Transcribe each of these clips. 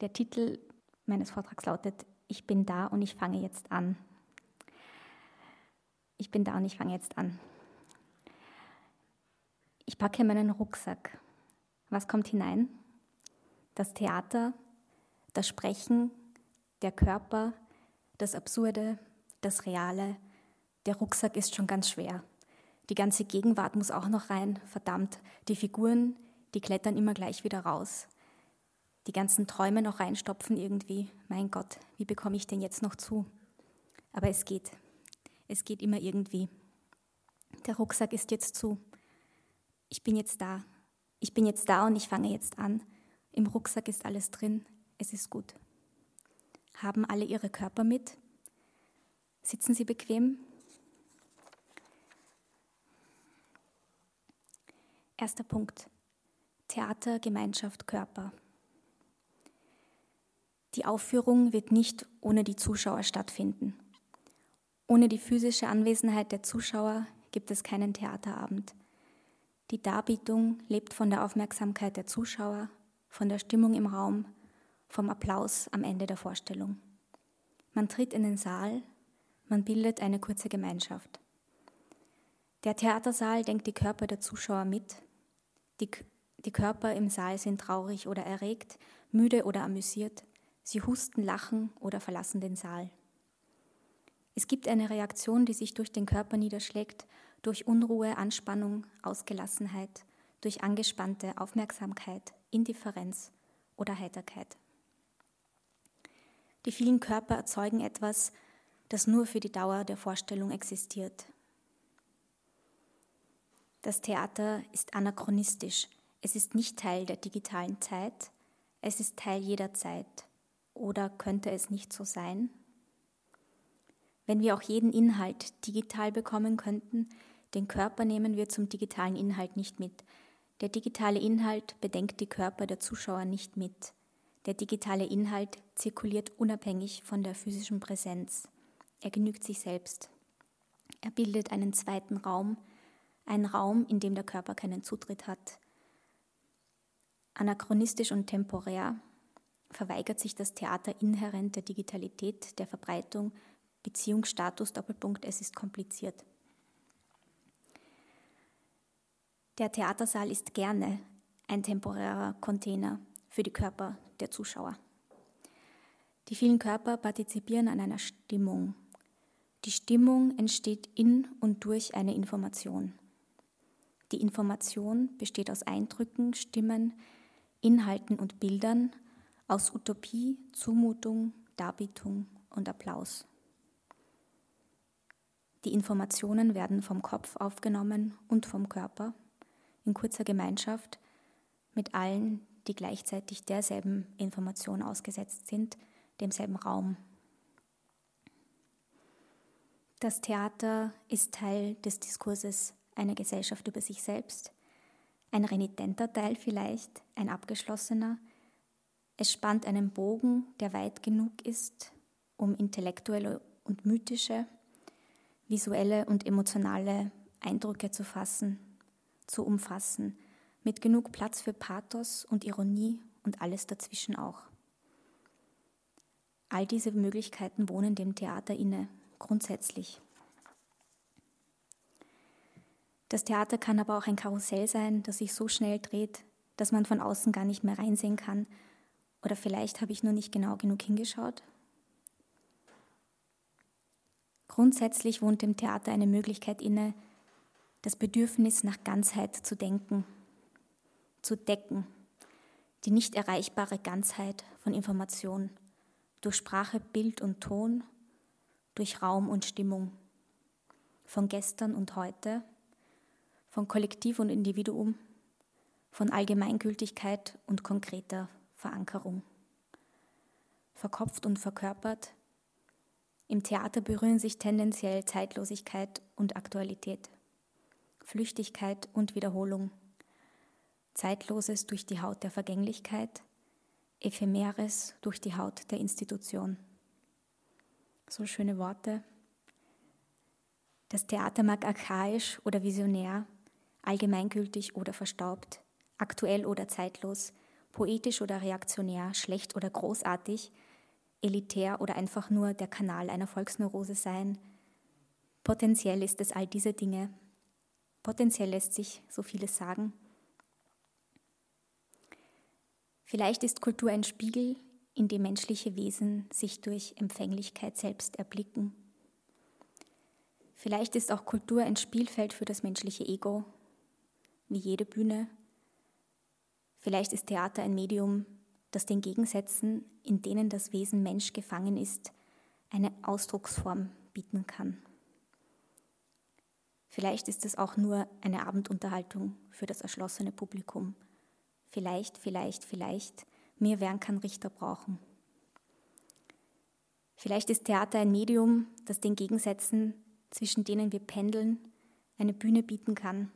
Der Titel meines Vortrags lautet Ich bin da und ich fange jetzt an. Ich bin da und ich fange jetzt an. Ich packe meinen Rucksack. Was kommt hinein? Das Theater, das Sprechen, der Körper, das Absurde, das Reale. Der Rucksack ist schon ganz schwer. Die ganze Gegenwart muss auch noch rein. Verdammt, die Figuren, die klettern immer gleich wieder raus die ganzen Träume noch reinstopfen irgendwie. Mein Gott, wie bekomme ich den jetzt noch zu? Aber es geht. Es geht immer irgendwie. Der Rucksack ist jetzt zu. Ich bin jetzt da. Ich bin jetzt da und ich fange jetzt an. Im Rucksack ist alles drin. Es ist gut. Haben alle ihre Körper mit? Sitzen sie bequem? Erster Punkt. Theater, Gemeinschaft, Körper. Die Aufführung wird nicht ohne die Zuschauer stattfinden. Ohne die physische Anwesenheit der Zuschauer gibt es keinen Theaterabend. Die Darbietung lebt von der Aufmerksamkeit der Zuschauer, von der Stimmung im Raum, vom Applaus am Ende der Vorstellung. Man tritt in den Saal, man bildet eine kurze Gemeinschaft. Der Theatersaal denkt die Körper der Zuschauer mit. Die, die Körper im Saal sind traurig oder erregt, müde oder amüsiert. Sie husten, lachen oder verlassen den Saal. Es gibt eine Reaktion, die sich durch den Körper niederschlägt, durch Unruhe, Anspannung, Ausgelassenheit, durch angespannte Aufmerksamkeit, Indifferenz oder Heiterkeit. Die vielen Körper erzeugen etwas, das nur für die Dauer der Vorstellung existiert. Das Theater ist anachronistisch. Es ist nicht Teil der digitalen Zeit, es ist Teil jeder Zeit. Oder könnte es nicht so sein? Wenn wir auch jeden Inhalt digital bekommen könnten, den Körper nehmen wir zum digitalen Inhalt nicht mit. Der digitale Inhalt bedenkt die Körper der Zuschauer nicht mit. Der digitale Inhalt zirkuliert unabhängig von der physischen Präsenz. Er genügt sich selbst. Er bildet einen zweiten Raum, einen Raum, in dem der Körper keinen Zutritt hat. Anachronistisch und temporär verweigert sich das Theater inhärent der Digitalität, der Verbreitung, Beziehungsstatus, Doppelpunkt, es ist kompliziert. Der Theatersaal ist gerne ein temporärer Container für die Körper der Zuschauer. Die vielen Körper partizipieren an einer Stimmung. Die Stimmung entsteht in und durch eine Information. Die Information besteht aus Eindrücken, Stimmen, Inhalten und Bildern, aus Utopie, Zumutung, Darbietung und Applaus. Die Informationen werden vom Kopf aufgenommen und vom Körper in kurzer Gemeinschaft mit allen, die gleichzeitig derselben Information ausgesetzt sind, demselben Raum. Das Theater ist Teil des Diskurses einer Gesellschaft über sich selbst, ein renitenter Teil vielleicht, ein abgeschlossener, es spannt einen Bogen, der weit genug ist, um intellektuelle und mythische, visuelle und emotionale Eindrücke zu fassen, zu umfassen, mit genug Platz für Pathos und Ironie und alles dazwischen auch. All diese Möglichkeiten wohnen dem Theater inne, grundsätzlich. Das Theater kann aber auch ein Karussell sein, das sich so schnell dreht, dass man von außen gar nicht mehr reinsehen kann oder vielleicht habe ich nur nicht genau genug hingeschaut. Grundsätzlich wohnt dem Theater eine Möglichkeit inne, das Bedürfnis nach Ganzheit zu denken, zu decken, die nicht erreichbare Ganzheit von Information durch Sprache, Bild und Ton, durch Raum und Stimmung, von gestern und heute, von Kollektiv und Individuum, von Allgemeingültigkeit und konkreter Verankerung. Verkopft und verkörpert. Im Theater berühren sich tendenziell Zeitlosigkeit und Aktualität, Flüchtigkeit und Wiederholung, Zeitloses durch die Haut der Vergänglichkeit, Ephemeres durch die Haut der Institution. So schöne Worte. Das Theater mag archaisch oder visionär, allgemeingültig oder verstaubt, aktuell oder zeitlos, poetisch oder reaktionär, schlecht oder großartig, elitär oder einfach nur der Kanal einer Volksneurose sein. Potenziell ist es all diese Dinge. Potenziell lässt sich so vieles sagen. Vielleicht ist Kultur ein Spiegel, in dem menschliche Wesen sich durch Empfänglichkeit selbst erblicken. Vielleicht ist auch Kultur ein Spielfeld für das menschliche Ego, wie jede Bühne. Vielleicht ist Theater ein Medium, das den Gegensätzen, in denen das Wesen Mensch gefangen ist, eine Ausdrucksform bieten kann. Vielleicht ist es auch nur eine Abendunterhaltung für das erschlossene Publikum. Vielleicht, vielleicht, vielleicht, mir werden kann Richter brauchen. Vielleicht ist Theater ein Medium, das den Gegensätzen, zwischen denen wir pendeln, eine Bühne bieten kann.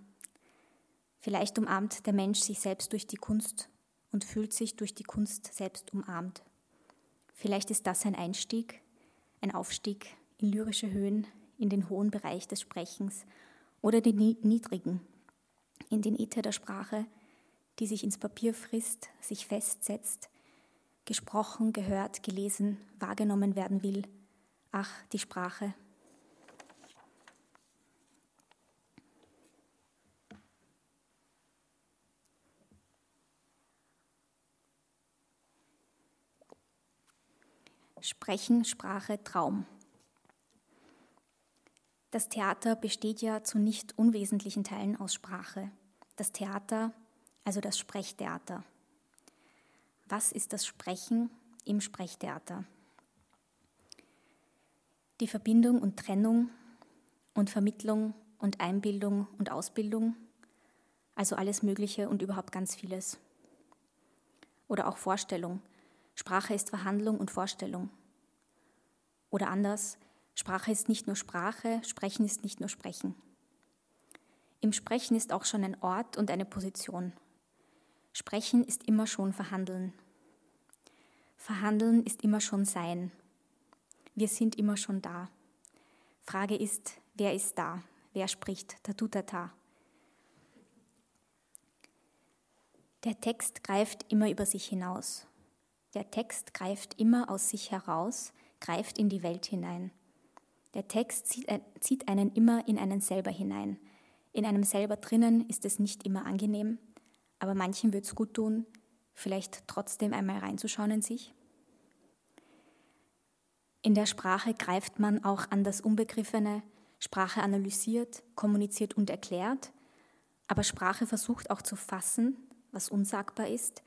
Vielleicht umarmt der Mensch sich selbst durch die Kunst und fühlt sich durch die Kunst selbst umarmt. Vielleicht ist das ein Einstieg, ein Aufstieg in lyrische Höhen, in den hohen Bereich des Sprechens oder den niedrigen, in den Äther der Sprache, die sich ins Papier frisst, sich festsetzt, gesprochen, gehört, gelesen, wahrgenommen werden will. Ach, die Sprache. Sprechen, Sprache, Traum. Das Theater besteht ja zu nicht unwesentlichen Teilen aus Sprache. Das Theater, also das Sprechtheater. Was ist das Sprechen im Sprechtheater? Die Verbindung und Trennung und Vermittlung und Einbildung und Ausbildung, also alles Mögliche und überhaupt ganz vieles. Oder auch Vorstellung, Sprache ist Verhandlung und Vorstellung. Oder anders, Sprache ist nicht nur Sprache, Sprechen ist nicht nur Sprechen. Im Sprechen ist auch schon ein Ort und eine Position. Sprechen ist immer schon Verhandeln. Verhandeln ist immer schon Sein. Wir sind immer schon da. Frage ist, wer ist da? Wer spricht? Tatutata. Der Text greift immer über sich hinaus. Der Text greift immer aus sich heraus, greift in die Welt hinein. Der Text zieht einen immer in einen selber hinein. In einem selber drinnen ist es nicht immer angenehm, aber manchen wird es gut tun, vielleicht trotzdem einmal reinzuschauen in sich. In der Sprache greift man auch an das Unbegriffene, Sprache analysiert, kommuniziert und erklärt, aber Sprache versucht auch zu fassen, was unsagbar ist,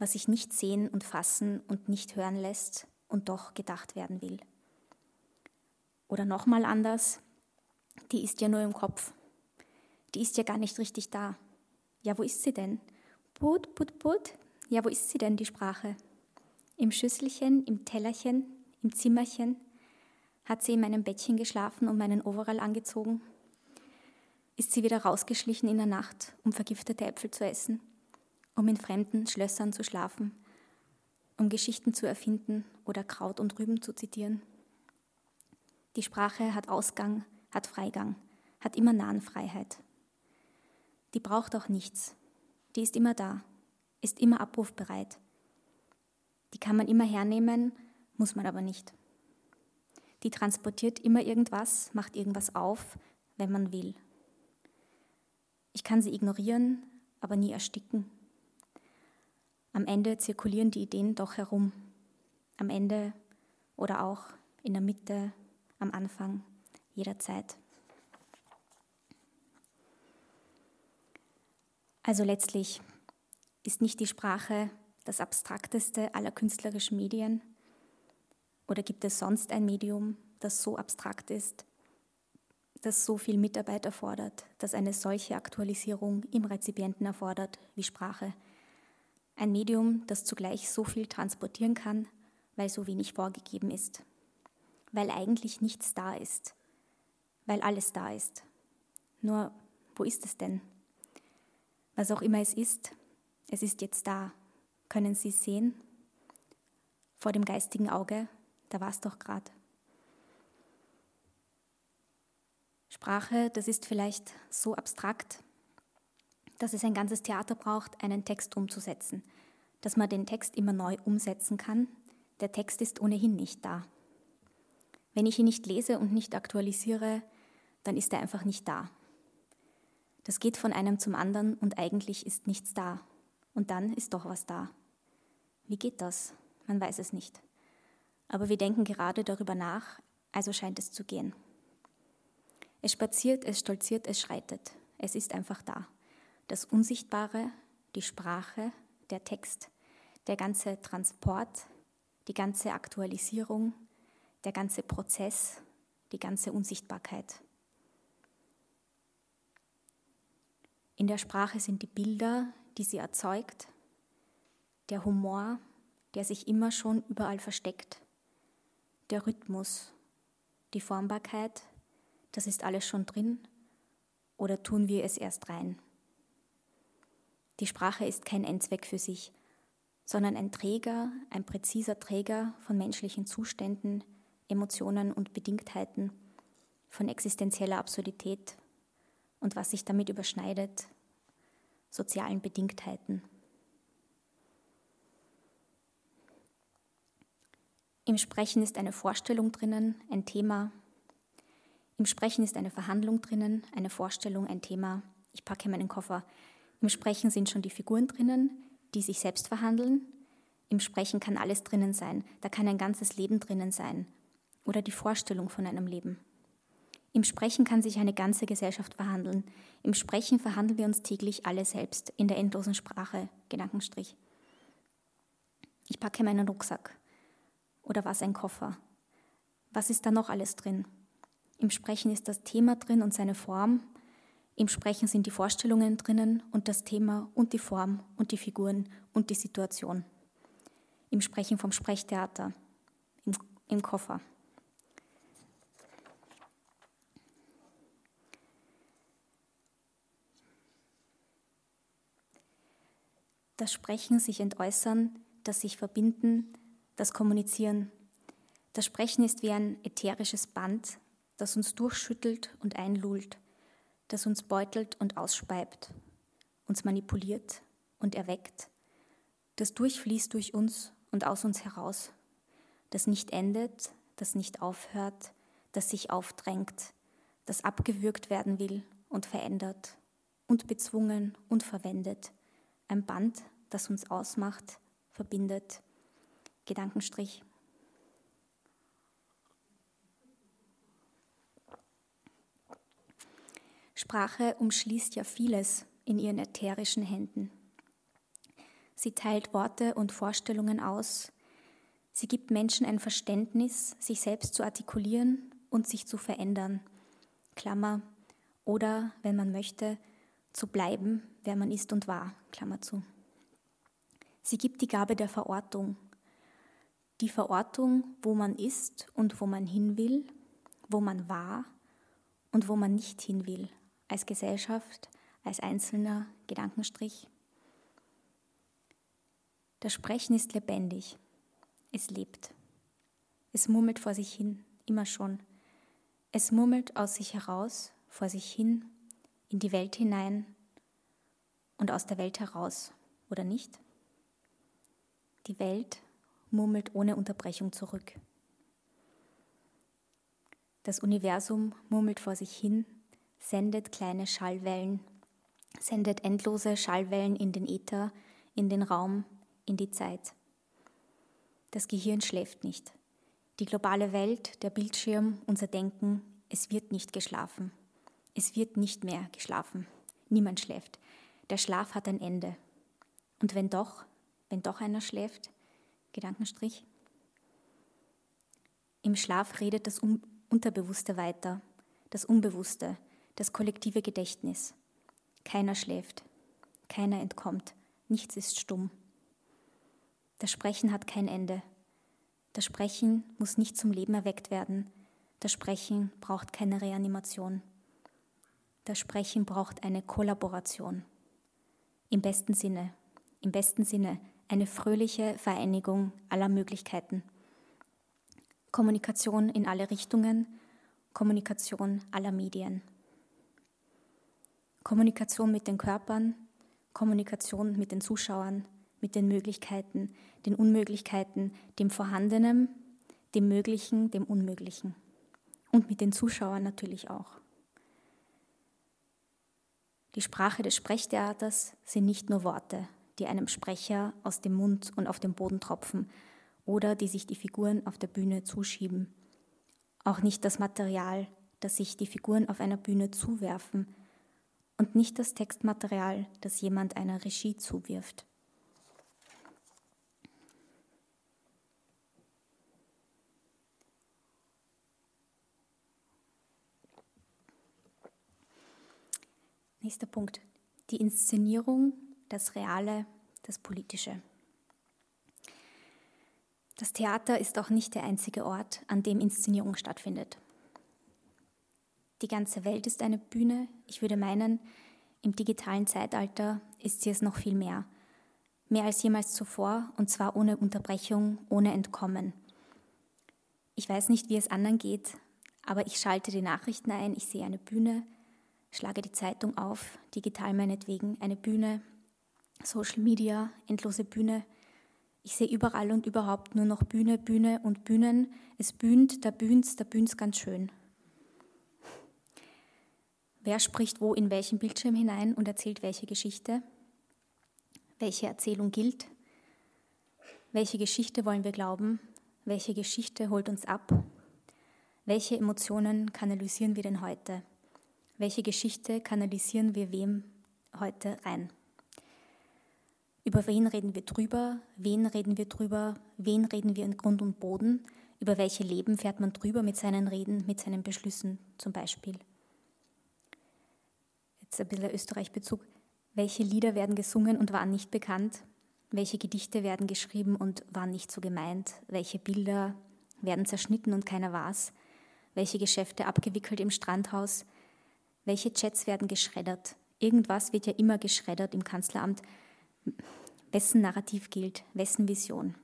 was sich nicht sehen und fassen und nicht hören lässt und doch gedacht werden will. Oder nochmal anders, die ist ja nur im Kopf. Die ist ja gar nicht richtig da. Ja, wo ist sie denn? Put, put, put. Ja, wo ist sie denn, die Sprache? Im Schüsselchen, im Tellerchen, im Zimmerchen? Hat sie in meinem Bettchen geschlafen und meinen Overall angezogen? Ist sie wieder rausgeschlichen in der Nacht, um vergiftete Äpfel zu essen, um in fremden Schlössern zu schlafen, um Geschichten zu erfinden oder Kraut und Rüben zu zitieren. Die Sprache hat Ausgang, hat Freigang, hat immer Nahenfreiheit. Die braucht auch nichts. Die ist immer da, ist immer abrufbereit. Die kann man immer hernehmen, muss man aber nicht. Die transportiert immer irgendwas, macht irgendwas auf, wenn man will. Ich kann sie ignorieren, aber nie ersticken. Am Ende zirkulieren die Ideen doch herum. Am Ende oder auch in der Mitte, am Anfang, jederzeit. Also letztlich ist nicht die Sprache das abstrakteste aller künstlerischen Medien? Oder gibt es sonst ein Medium, das so abstrakt ist, das so viel Mitarbeit erfordert, das eine solche Aktualisierung im Rezipienten erfordert wie Sprache? Ein Medium, das zugleich so viel transportieren kann, weil so wenig vorgegeben ist. Weil eigentlich nichts da ist. Weil alles da ist. Nur, wo ist es denn? Was auch immer es ist, es ist jetzt da. Können Sie es sehen? Vor dem geistigen Auge, da war es doch gerade. Sprache, das ist vielleicht so abstrakt, dass es ein ganzes Theater braucht, einen Text umzusetzen, dass man den Text immer neu umsetzen kann. Der Text ist ohnehin nicht da. Wenn ich ihn nicht lese und nicht aktualisiere, dann ist er einfach nicht da. Das geht von einem zum anderen und eigentlich ist nichts da. Und dann ist doch was da. Wie geht das? Man weiß es nicht. Aber wir denken gerade darüber nach, also scheint es zu gehen. Es spaziert, es stolziert, es schreitet. Es ist einfach da. Das Unsichtbare, die Sprache, der Text, der ganze Transport, die ganze Aktualisierung, der ganze Prozess, die ganze Unsichtbarkeit. In der Sprache sind die Bilder, die sie erzeugt, der Humor, der sich immer schon überall versteckt, der Rhythmus, die Formbarkeit, das ist alles schon drin oder tun wir es erst rein? Die Sprache ist kein Endzweck für sich, sondern ein Träger, ein präziser Träger von menschlichen Zuständen, Emotionen und Bedingtheiten, von existenzieller Absurdität und was sich damit überschneidet, sozialen Bedingtheiten. Im Sprechen ist eine Vorstellung drinnen, ein Thema. Im Sprechen ist eine Verhandlung drinnen, eine Vorstellung, ein Thema. Ich packe meinen Koffer. Im Sprechen sind schon die Figuren drinnen, die sich selbst verhandeln. Im Sprechen kann alles drinnen sein. Da kann ein ganzes Leben drinnen sein. Oder die Vorstellung von einem Leben. Im Sprechen kann sich eine ganze Gesellschaft verhandeln. Im Sprechen verhandeln wir uns täglich alle selbst, in der endlosen Sprache, Gedankenstrich. Ich packe meinen Rucksack. Oder was ein Koffer? Was ist da noch alles drin? Im Sprechen ist das Thema drin und seine Form. Im Sprechen sind die Vorstellungen drinnen und das Thema und die Form und die Figuren und die Situation. Im Sprechen vom Sprechtheater. Im, im Koffer. das Sprechen, sich entäußern, das sich verbinden, das Kommunizieren. Das Sprechen ist wie ein ätherisches Band, das uns durchschüttelt und einlullt, das uns beutelt und ausspeibt, uns manipuliert und erweckt, das durchfließt durch uns und aus uns heraus, das nicht endet, das nicht aufhört, das sich aufdrängt, das abgewürgt werden will und verändert und bezwungen und verwendet ein Band, das uns ausmacht, verbindet. Gedankenstrich. Sprache umschließt ja vieles in ihren ätherischen Händen. Sie teilt Worte und Vorstellungen aus. Sie gibt Menschen ein Verständnis, sich selbst zu artikulieren und sich zu verändern. Klammer. Oder, wenn man möchte, zu bleiben, wer man ist und war. Klammer zu. Sie gibt die Gabe der Verortung. Die Verortung, wo man ist und wo man hin will, wo man war und wo man nicht hin will, als Gesellschaft, als einzelner Gedankenstrich. Das Sprechen ist lebendig. Es lebt. Es murmelt vor sich hin, immer schon. Es murmelt aus sich heraus, vor sich hin, in die Welt hinein und aus der Welt heraus, oder nicht? Die Welt murmelt ohne Unterbrechung zurück. Das Universum murmelt vor sich hin, sendet kleine Schallwellen, sendet endlose Schallwellen in den Äther, in den Raum, in die Zeit. Das Gehirn schläft nicht. Die globale Welt, der Bildschirm, unser Denken, es wird nicht geschlafen. Es wird nicht mehr geschlafen. Niemand schläft. Der Schlaf hat ein Ende. Und wenn doch, wenn doch einer schläft, Gedankenstrich, im Schlaf redet das Unterbewusste weiter, das Unbewusste, das kollektive Gedächtnis. Keiner schläft, keiner entkommt, nichts ist stumm. Das Sprechen hat kein Ende. Das Sprechen muss nicht zum Leben erweckt werden. Das Sprechen braucht keine Reanimation. Das Sprechen braucht eine Kollaboration. Im besten Sinne, im besten Sinne eine fröhliche Vereinigung aller Möglichkeiten. Kommunikation in alle Richtungen, Kommunikation aller Medien. Kommunikation mit den Körpern, Kommunikation mit den Zuschauern, mit den Möglichkeiten, den Unmöglichkeiten, dem Vorhandenen, dem Möglichen, dem Unmöglichen. Und mit den Zuschauern natürlich auch. Die Sprache des Sprechtheaters sind nicht nur Worte, die einem Sprecher aus dem Mund und auf den Boden tropfen oder die sich die Figuren auf der Bühne zuschieben. Auch nicht das Material, das sich die Figuren auf einer Bühne zuwerfen und nicht das Textmaterial, das jemand einer Regie zuwirft. Nächster Punkt. Die Inszenierung, das Reale, das Politische. Das Theater ist auch nicht der einzige Ort, an dem Inszenierung stattfindet. Die ganze Welt ist eine Bühne. Ich würde meinen, im digitalen Zeitalter ist sie es noch viel mehr. Mehr als jemals zuvor und zwar ohne Unterbrechung, ohne Entkommen. Ich weiß nicht, wie es anderen geht, aber ich schalte die Nachrichten ein, ich sehe eine Bühne, schlage die Zeitung auf, digital meinetwegen, eine Bühne, Social Media, endlose Bühne. Ich sehe überall und überhaupt nur noch Bühne, Bühne und Bühnen. Es bühnt, da bühnt's, da bühnt's ganz schön. Wer spricht wo in welchen Bildschirm hinein und erzählt welche Geschichte? Welche Erzählung gilt? Welche Geschichte wollen wir glauben? Welche Geschichte holt uns ab? Welche Emotionen kanalisieren wir denn heute? Welche Geschichte kanalisieren wir wem heute rein? Über wen reden wir drüber? Wen reden wir drüber? Wen reden wir in Grund und Boden? Über welche Leben fährt man drüber mit seinen Reden, mit seinen Beschlüssen zum Beispiel? Jetzt ein bisschen Österreich-Bezug. Welche Lieder werden gesungen und waren nicht bekannt? Welche Gedichte werden geschrieben und waren nicht so gemeint? Welche Bilder werden zerschnitten und keiner war's? Welche Geschäfte abgewickelt im Strandhaus? Welche Chats werden geschreddert? Irgendwas wird ja immer geschreddert im Kanzleramt. Wessen Narrativ gilt? Wessen Vision?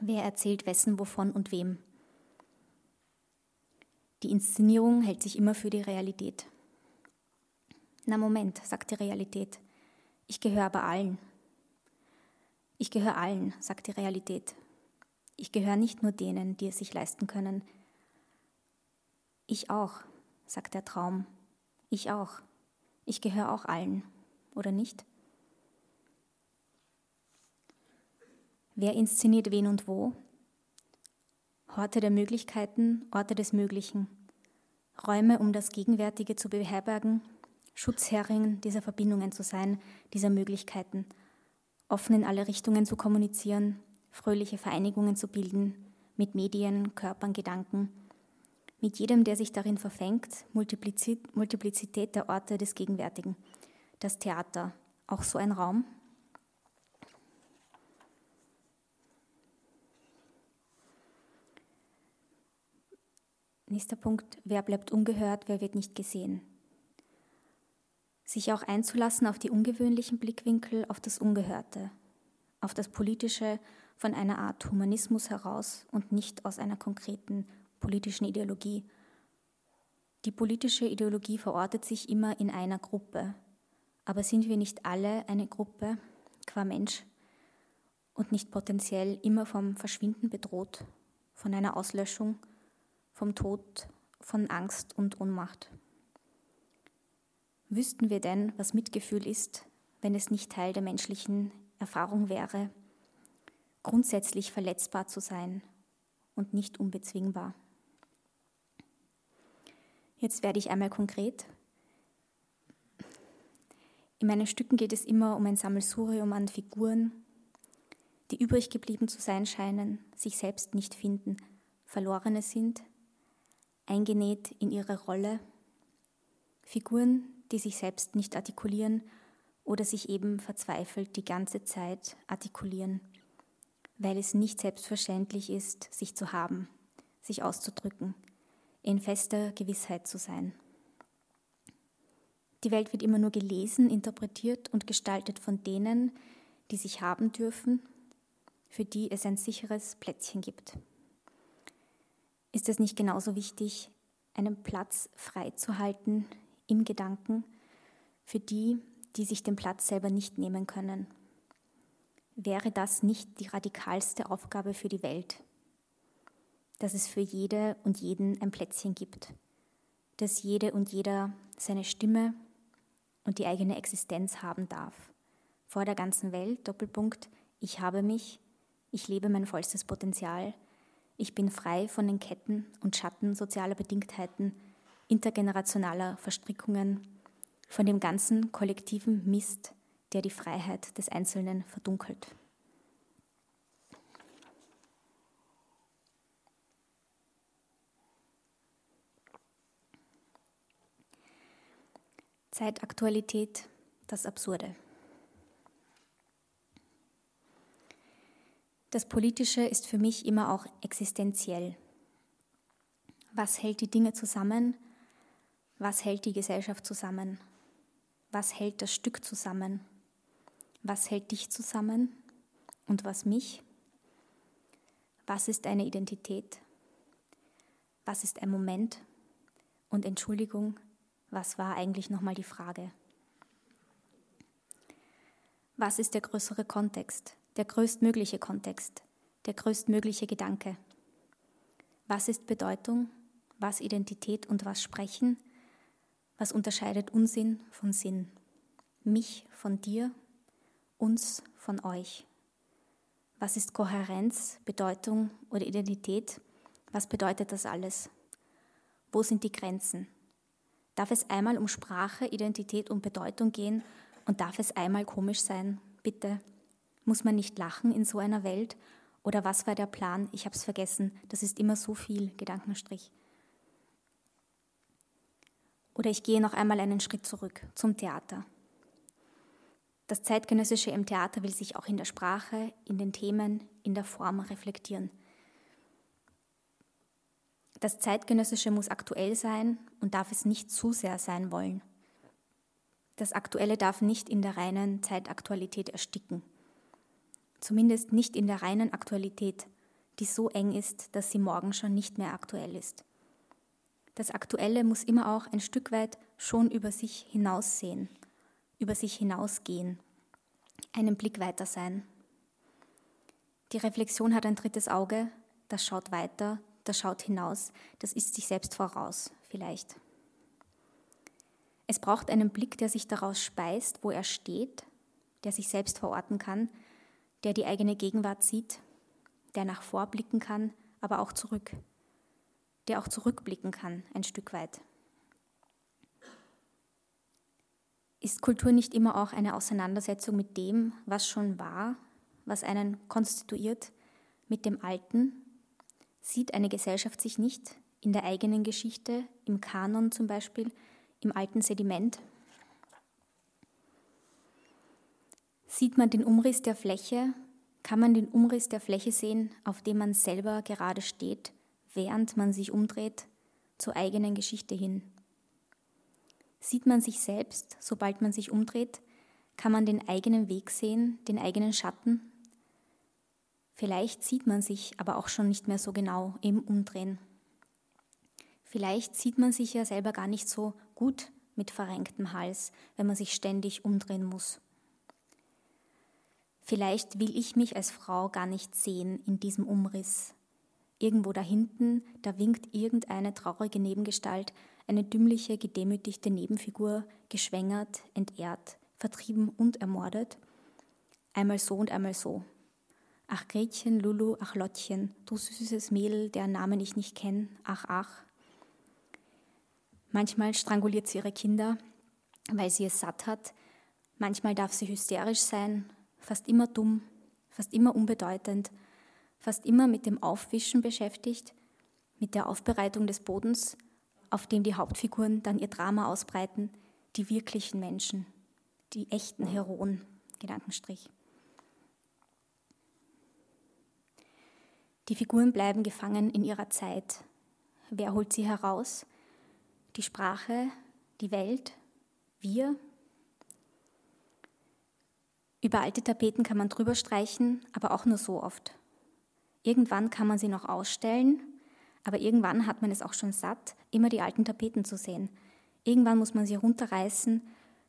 Wer erzählt wessen, wovon und wem? Die Inszenierung hält sich immer für die Realität. Na Moment, sagt die Realität. Ich gehöre aber allen. Ich gehöre allen, sagt die Realität. Ich gehöre nicht nur denen, die es sich leisten können. Ich auch, sagt der Traum. Ich auch. Ich gehöre auch allen, oder nicht? Wer inszeniert wen und wo? Orte der Möglichkeiten, Orte des Möglichen. Räume, um das Gegenwärtige zu beherbergen, Schutzherrin dieser Verbindungen zu sein, dieser Möglichkeiten, offen in alle Richtungen zu kommunizieren, fröhliche Vereinigungen zu bilden, mit Medien, Körpern, Gedanken, mit jedem, der sich darin verfängt, Multiplizität der Orte des Gegenwärtigen. Das Theater, auch so ein Raum? Nächster Punkt, wer bleibt ungehört, wer wird nicht gesehen? Sich auch einzulassen auf die ungewöhnlichen Blickwinkel, auf das Ungehörte, auf das Politische von einer Art Humanismus heraus und nicht aus einer konkreten politischen Ideologie. Die politische Ideologie verortet sich immer in einer Gruppe. Aber sind wir nicht alle eine Gruppe qua Mensch und nicht potenziell immer vom Verschwinden bedroht, von einer Auslöschung, vom Tod, von Angst und Ohnmacht? Wüssten wir denn, was Mitgefühl ist, wenn es nicht Teil der menschlichen Erfahrung wäre, grundsätzlich verletzbar zu sein und nicht unbezwingbar? Jetzt werde ich einmal konkret. In meinen Stücken geht es immer um ein Sammelsurium an Figuren, die übrig geblieben zu sein scheinen, sich selbst nicht finden, Verlorene sind, eingenäht in ihre Rolle, Figuren, die sich selbst nicht artikulieren oder sich eben verzweifelt die ganze Zeit artikulieren, weil es nicht selbstverständlich ist, sich zu haben, sich auszudrücken, in fester Gewissheit zu sein. Die Welt wird immer nur gelesen, interpretiert und gestaltet von denen, die sich haben dürfen, für die es ein sicheres Plätzchen gibt. Ist es nicht genauso wichtig, einen Platz freizuhalten im Gedanken für die, die sich den Platz selber nicht nehmen können? wäre das nicht die radikalste Aufgabe für die Welt? Dass es für jede und jeden ein Plätzchen gibt, dass jede und jeder seine Stimme und die eigene Existenz haben darf. Vor der ganzen Welt, Doppelpunkt, ich habe mich, ich lebe mein vollstes Potenzial, ich bin frei von den Ketten und Schatten sozialer Bedingtheiten, intergenerationaler Verstrickungen, von dem ganzen kollektiven Mist, der die Freiheit des Einzelnen verdunkelt. Zeitaktualität, das Absurde. Das Politische ist für mich immer auch existenziell. Was hält die Dinge zusammen? Was hält die Gesellschaft zusammen? Was hält das Stück zusammen? Was hält dich zusammen und was mich? Was ist eine Identität? Was ist ein Moment? Und Entschuldigung, was war eigentlich nochmal die Frage? Was ist der größere Kontext, der größtmögliche Kontext, der größtmögliche Gedanke? Was ist Bedeutung, was Identität und was Sprechen? Was unterscheidet Unsinn von Sinn? Mich von dir, uns von euch? Was ist Kohärenz, Bedeutung oder Identität? Was bedeutet das alles? Wo sind die Grenzen? Darf es einmal um Sprache, Identität und Bedeutung gehen und darf es einmal komisch sein? Bitte. Muss man nicht lachen in so einer Welt? Oder was war der Plan? Ich habe es vergessen. Das ist immer so viel, Gedankenstrich. Oder ich gehe noch einmal einen Schritt zurück zum Theater. Das Zeitgenössische im Theater will sich auch in der Sprache, in den Themen, in der Form reflektieren. Das Zeitgenössische muss aktuell sein und darf es nicht zu sehr sein wollen. Das Aktuelle darf nicht in der reinen Zeitaktualität ersticken. Zumindest nicht in der reinen Aktualität, die so eng ist, dass sie morgen schon nicht mehr aktuell ist. Das Aktuelle muss immer auch ein Stück weit schon über sich hinaussehen, über sich hinausgehen, einen Blick weiter sein. Die Reflexion hat ein drittes Auge, das schaut weiter, das schaut hinaus, das ist sich selbst voraus, vielleicht. Es braucht einen Blick, der sich daraus speist, wo er steht, der sich selbst verorten kann, der die eigene Gegenwart sieht, der nach vorblicken kann, aber auch zurück, der auch zurückblicken kann, ein Stück weit. Ist Kultur nicht immer auch eine Auseinandersetzung mit dem, was schon war, was einen konstituiert, mit dem Alten, Sieht eine Gesellschaft sich nicht in der eigenen Geschichte, im Kanon zum Beispiel, im alten Sediment? Sieht man den Umriss der Fläche, kann man den Umriss der Fläche sehen, auf dem man selber gerade steht, während man sich umdreht, zur eigenen Geschichte hin. Sieht man sich selbst, sobald man sich umdreht, kann man den eigenen Weg sehen, den eigenen Schatten, Vielleicht sieht man sich aber auch schon nicht mehr so genau im Umdrehen. Vielleicht sieht man sich ja selber gar nicht so gut mit verrenktem Hals, wenn man sich ständig umdrehen muss. Vielleicht will ich mich als Frau gar nicht sehen in diesem Umriss. Irgendwo da hinten, da winkt irgendeine traurige Nebengestalt, eine dümmliche, gedemütigte Nebenfigur, geschwängert, entehrt, vertrieben und ermordet. Einmal so und einmal so. Ach Gretchen, Lulu, ach Lottchen, du süßes Mädel, deren Namen ich nicht kenne, ach, ach. Manchmal stranguliert sie ihre Kinder, weil sie es satt hat. Manchmal darf sie hysterisch sein, fast immer dumm, fast immer unbedeutend, fast immer mit dem Aufwischen beschäftigt, mit der Aufbereitung des Bodens, auf dem die Hauptfiguren dann ihr Drama ausbreiten, die wirklichen Menschen, die echten Heroen, Gedankenstrich. Die Figuren bleiben gefangen in ihrer Zeit. Wer holt sie heraus? Die Sprache, die Welt, wir. Über alte Tapeten kann man drüber streichen, aber auch nur so oft. Irgendwann kann man sie noch ausstellen, aber irgendwann hat man es auch schon satt, immer die alten Tapeten zu sehen. Irgendwann muss man sie runterreißen,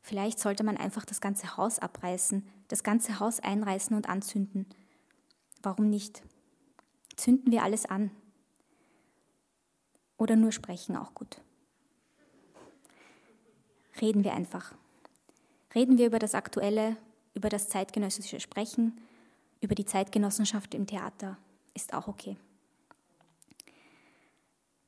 Vielleicht sollte man einfach das ganze Haus abreißen, das ganze Haus einreißen und anzünden. Warum nicht? Zünden wir alles an. Oder nur sprechen auch gut. Reden wir einfach. Reden wir über das Aktuelle, über das zeitgenössische Sprechen, über die Zeitgenossenschaft im Theater. Ist auch okay.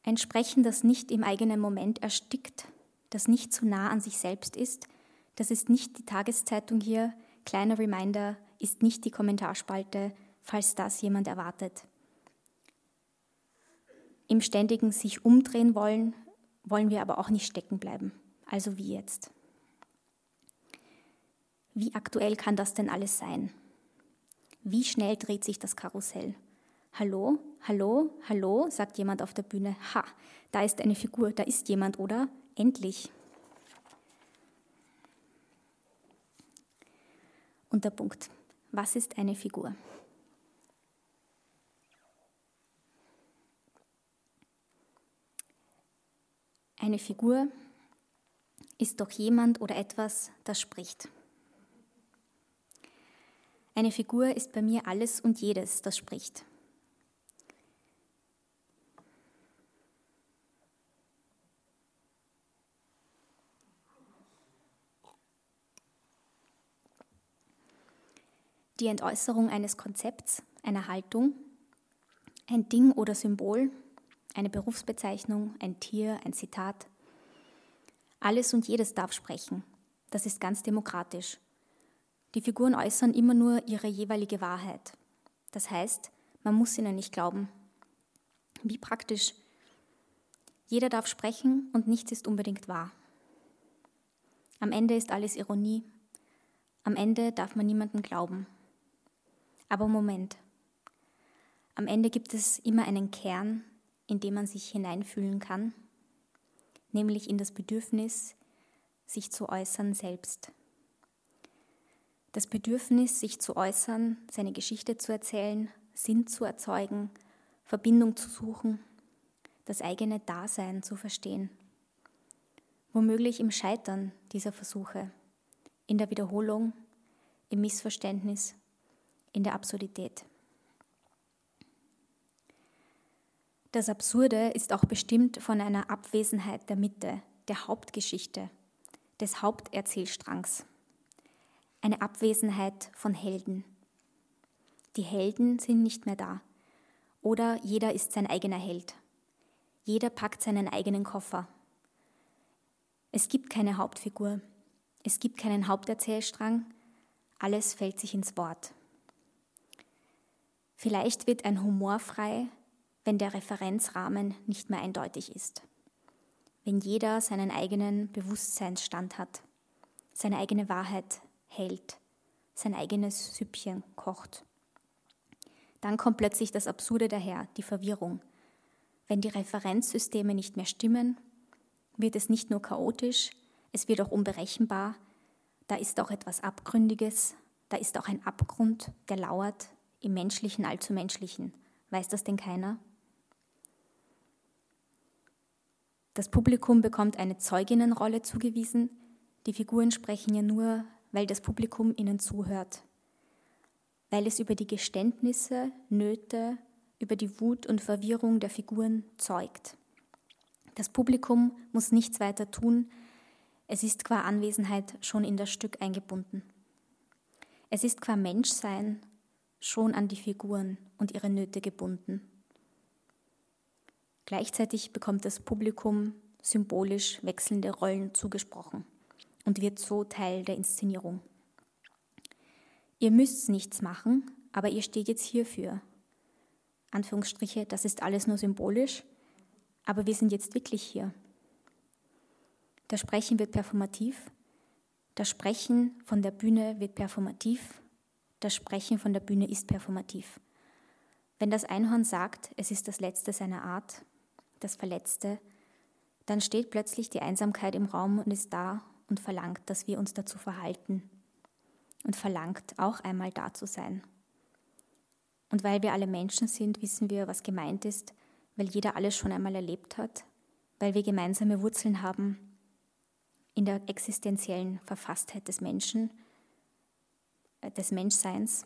Ein Sprechen, das nicht im eigenen Moment erstickt, das nicht zu nah an sich selbst ist, das ist nicht die Tageszeitung hier, kleiner Reminder, ist nicht die Kommentarspalte, falls das jemand erwartet. Im ständigen sich umdrehen wollen, wollen wir aber auch nicht stecken bleiben. Also wie jetzt? Wie aktuell kann das denn alles sein? Wie schnell dreht sich das Karussell? Hallo, hallo, hallo, sagt jemand auf der Bühne. Ha, da ist eine Figur, da ist jemand, oder? Endlich. Und der Punkt. Was ist eine Figur? Eine Figur ist doch jemand oder etwas, das spricht. Eine Figur ist bei mir alles und jedes, das spricht. Die Entäußerung eines Konzepts, einer Haltung, ein Ding oder Symbol, eine Berufsbezeichnung, ein Tier, ein Zitat. Alles und jedes darf sprechen. Das ist ganz demokratisch. Die Figuren äußern immer nur ihre jeweilige Wahrheit. Das heißt, man muss ihnen nicht glauben. Wie praktisch. Jeder darf sprechen und nichts ist unbedingt wahr. Am Ende ist alles Ironie. Am Ende darf man niemandem glauben. Aber Moment. Am Ende gibt es immer einen Kern, in den man sich hineinfühlen kann, nämlich in das Bedürfnis, sich zu äußern selbst. Das Bedürfnis, sich zu äußern, seine Geschichte zu erzählen, Sinn zu erzeugen, Verbindung zu suchen, das eigene Dasein zu verstehen. Womöglich im Scheitern dieser Versuche, in der Wiederholung, im Missverständnis, in der Absurdität. Das Absurde ist auch bestimmt von einer Abwesenheit der Mitte, der Hauptgeschichte, des Haupterzählstrangs eine Abwesenheit von Helden. Die Helden sind nicht mehr da. Oder jeder ist sein eigener Held. Jeder packt seinen eigenen Koffer. Es gibt keine Hauptfigur. Es gibt keinen Haupterzählstrang. Alles fällt sich ins Wort. Vielleicht wird ein Humor frei, wenn der Referenzrahmen nicht mehr eindeutig ist. Wenn jeder seinen eigenen Bewusstseinsstand hat, seine eigene Wahrheit hält, sein eigenes Süppchen kocht. Dann kommt plötzlich das Absurde daher, die Verwirrung. Wenn die Referenzsysteme nicht mehr stimmen, wird es nicht nur chaotisch, es wird auch unberechenbar, da ist auch etwas Abgründiges, da ist auch ein Abgrund, der lauert im menschlichen allzu menschlichen. Weiß das denn keiner? Das Publikum bekommt eine Zeuginnenrolle zugewiesen. Die Figuren sprechen ja nur weil das Publikum ihnen zuhört, weil es über die Geständnisse, Nöte, über die Wut und Verwirrung der Figuren zeugt. Das Publikum muss nichts weiter tun, es ist qua Anwesenheit schon in das Stück eingebunden. Es ist qua Menschsein schon an die Figuren und ihre Nöte gebunden. Gleichzeitig bekommt das Publikum symbolisch wechselnde Rollen zugesprochen und wird so Teil der Inszenierung. Ihr müsst nichts machen, aber ihr steht jetzt hierfür. Anführungsstriche, das ist alles nur symbolisch, aber wir sind jetzt wirklich hier. Das Sprechen wird performativ, das Sprechen von der Bühne wird performativ, das Sprechen von der Bühne ist performativ. Wenn das Einhorn sagt, es ist das Letzte seiner Art, das Verletzte, dann steht plötzlich die Einsamkeit im Raum und ist da und verlangt, dass wir uns dazu verhalten und verlangt auch einmal da zu sein. Und weil wir alle Menschen sind, wissen wir, was gemeint ist, weil jeder alles schon einmal erlebt hat, weil wir gemeinsame Wurzeln haben in der existenziellen Verfasstheit des Menschen, des Menschseins,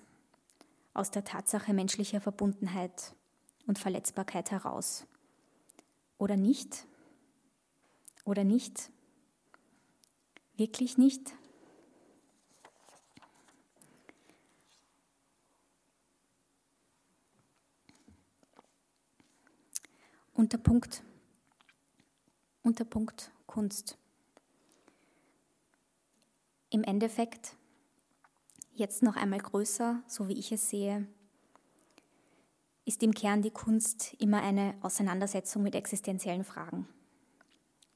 aus der Tatsache menschlicher Verbundenheit und Verletzbarkeit heraus. Oder nicht? Oder nicht? Wirklich nicht? Unterpunkt. Unterpunkt Kunst. Im Endeffekt, jetzt noch einmal größer, so wie ich es sehe, ist im Kern die Kunst immer eine Auseinandersetzung mit existenziellen Fragen.